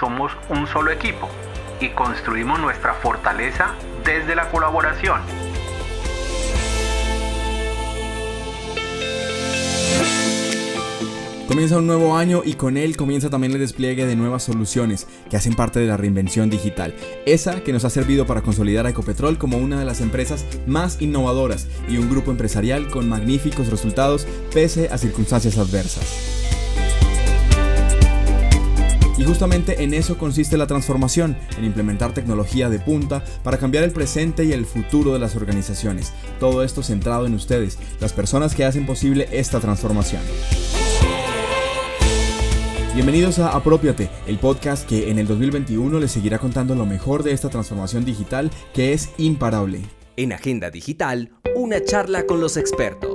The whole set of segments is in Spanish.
somos un solo equipo y construimos nuestra fortaleza desde la colaboración. Comienza un nuevo año y con él comienza también el despliegue de nuevas soluciones que hacen parte de la reinvención digital. Esa que nos ha servido para consolidar a Ecopetrol como una de las empresas más innovadoras y un grupo empresarial con magníficos resultados pese a circunstancias adversas. Y justamente en eso consiste la transformación, en implementar tecnología de punta para cambiar el presente y el futuro de las organizaciones. Todo esto centrado en ustedes, las personas que hacen posible esta transformación. Bienvenidos a Apropiate, el podcast que en el 2021 les seguirá contando lo mejor de esta transformación digital que es imparable. En Agenda Digital, una charla con los expertos.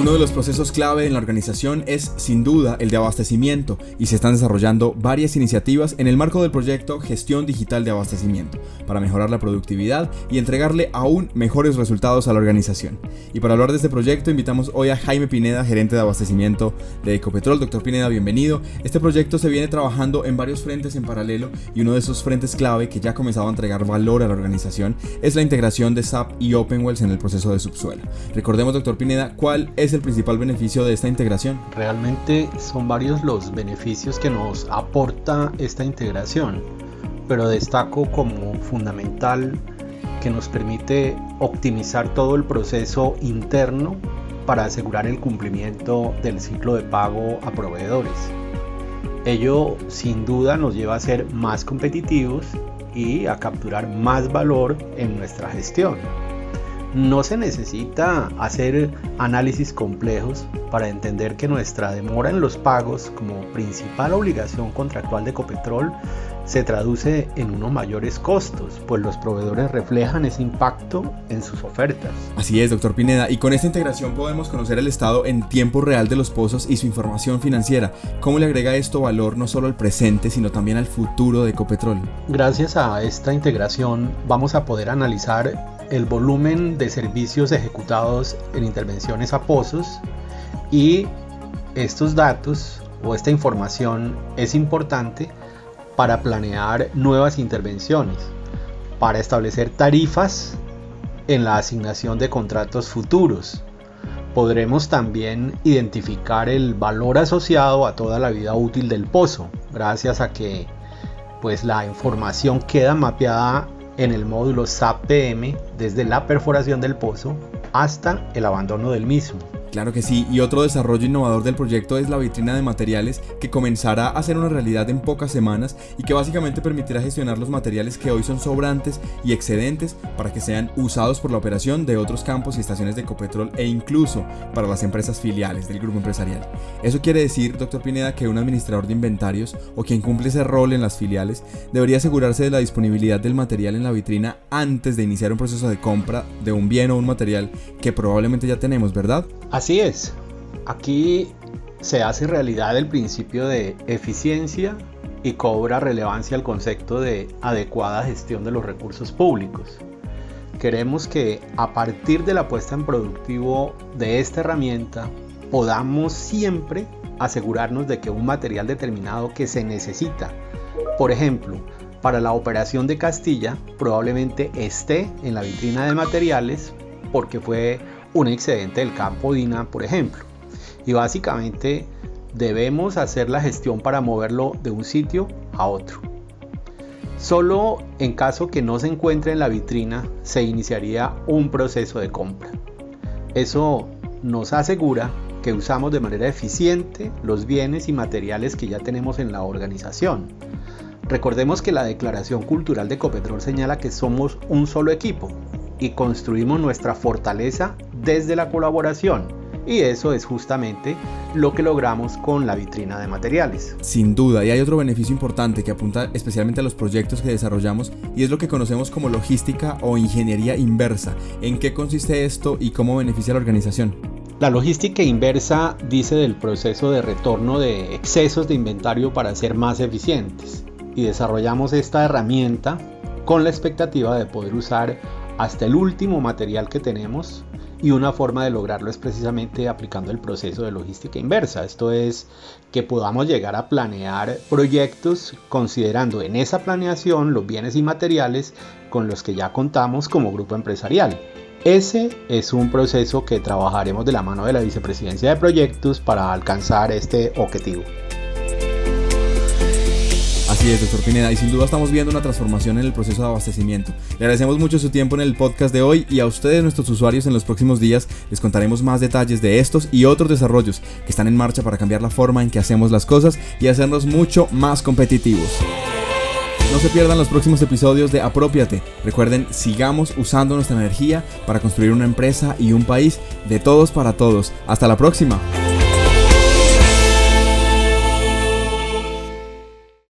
Uno de los procesos clave en la organización es sin duda el de abastecimiento y se están desarrollando varias iniciativas en el marco del proyecto Gestión Digital de Abastecimiento para mejorar la productividad y entregarle aún mejores resultados a la organización. Y para hablar de este proyecto invitamos hoy a Jaime Pineda, gerente de abastecimiento de Ecopetrol. Doctor Pineda, bienvenido. Este proyecto se viene trabajando en varios frentes en paralelo y uno de esos frentes clave que ya ha comenzado a entregar valor a la organización es la integración de SAP y OpenWells en el proceso de subsuelo. Recordemos, doctor Pineda, cuál es es el principal beneficio de esta integración? Realmente son varios los beneficios que nos aporta esta integración, pero destaco como fundamental que nos permite optimizar todo el proceso interno para asegurar el cumplimiento del ciclo de pago a proveedores. Ello sin duda nos lleva a ser más competitivos y a capturar más valor en nuestra gestión. No se necesita hacer análisis complejos para entender que nuestra demora en los pagos como principal obligación contractual de Ecopetrol se traduce en unos mayores costos, pues los proveedores reflejan ese impacto en sus ofertas. Así es, doctor Pineda, y con esta integración podemos conocer el estado en tiempo real de los pozos y su información financiera. ¿Cómo le agrega esto valor no solo al presente, sino también al futuro de Ecopetrol? Gracias a esta integración vamos a poder analizar el volumen de servicios ejecutados en intervenciones a pozos y estos datos o esta información es importante para planear nuevas intervenciones, para establecer tarifas en la asignación de contratos futuros. Podremos también identificar el valor asociado a toda la vida útil del pozo, gracias a que pues la información queda mapeada en el módulo SAP-PM desde la perforación del pozo hasta el abandono del mismo. Claro que sí, y otro desarrollo innovador del proyecto es la vitrina de materiales que comenzará a ser una realidad en pocas semanas y que básicamente permitirá gestionar los materiales que hoy son sobrantes y excedentes para que sean usados por la operación de otros campos y estaciones de Ecopetrol e incluso para las empresas filiales del grupo empresarial. Eso quiere decir, doctor Pineda, que un administrador de inventarios o quien cumple ese rol en las filiales debería asegurarse de la disponibilidad del material en la vitrina antes de iniciar un proceso de compra de un bien o un material que probablemente ya tenemos, ¿verdad? Así es, aquí se hace realidad el principio de eficiencia y cobra relevancia el concepto de adecuada gestión de los recursos públicos. Queremos que a partir de la puesta en productivo de esta herramienta podamos siempre asegurarnos de que un material determinado que se necesita, por ejemplo, para la operación de Castilla, probablemente esté en la vitrina de materiales porque fue un excedente del campo DINA, por ejemplo. Y básicamente debemos hacer la gestión para moverlo de un sitio a otro. Solo en caso que no se encuentre en la vitrina se iniciaría un proceso de compra. Eso nos asegura que usamos de manera eficiente los bienes y materiales que ya tenemos en la organización. Recordemos que la Declaración Cultural de Copetrol señala que somos un solo equipo y construimos nuestra fortaleza desde la colaboración. Y eso es justamente lo que logramos con la vitrina de materiales. Sin duda, y hay otro beneficio importante que apunta especialmente a los proyectos que desarrollamos y es lo que conocemos como logística o ingeniería inversa. ¿En qué consiste esto y cómo beneficia a la organización? La logística inversa dice del proceso de retorno de excesos de inventario para ser más eficientes y desarrollamos esta herramienta con la expectativa de poder usar hasta el último material que tenemos y una forma de lograrlo es precisamente aplicando el proceso de logística inversa. Esto es que podamos llegar a planear proyectos considerando en esa planeación los bienes y materiales con los que ya contamos como grupo empresarial. Ese es un proceso que trabajaremos de la mano de la vicepresidencia de proyectos para alcanzar este objetivo. Así es, doctor Pineda, y sin duda estamos viendo una transformación en el proceso de abastecimiento. Le agradecemos mucho su tiempo en el podcast de hoy y a ustedes, nuestros usuarios, en los próximos días les contaremos más detalles de estos y otros desarrollos que están en marcha para cambiar la forma en que hacemos las cosas y hacernos mucho más competitivos. No se pierdan los próximos episodios de Apropiate. Recuerden, sigamos usando nuestra energía para construir una empresa y un país de todos para todos. Hasta la próxima.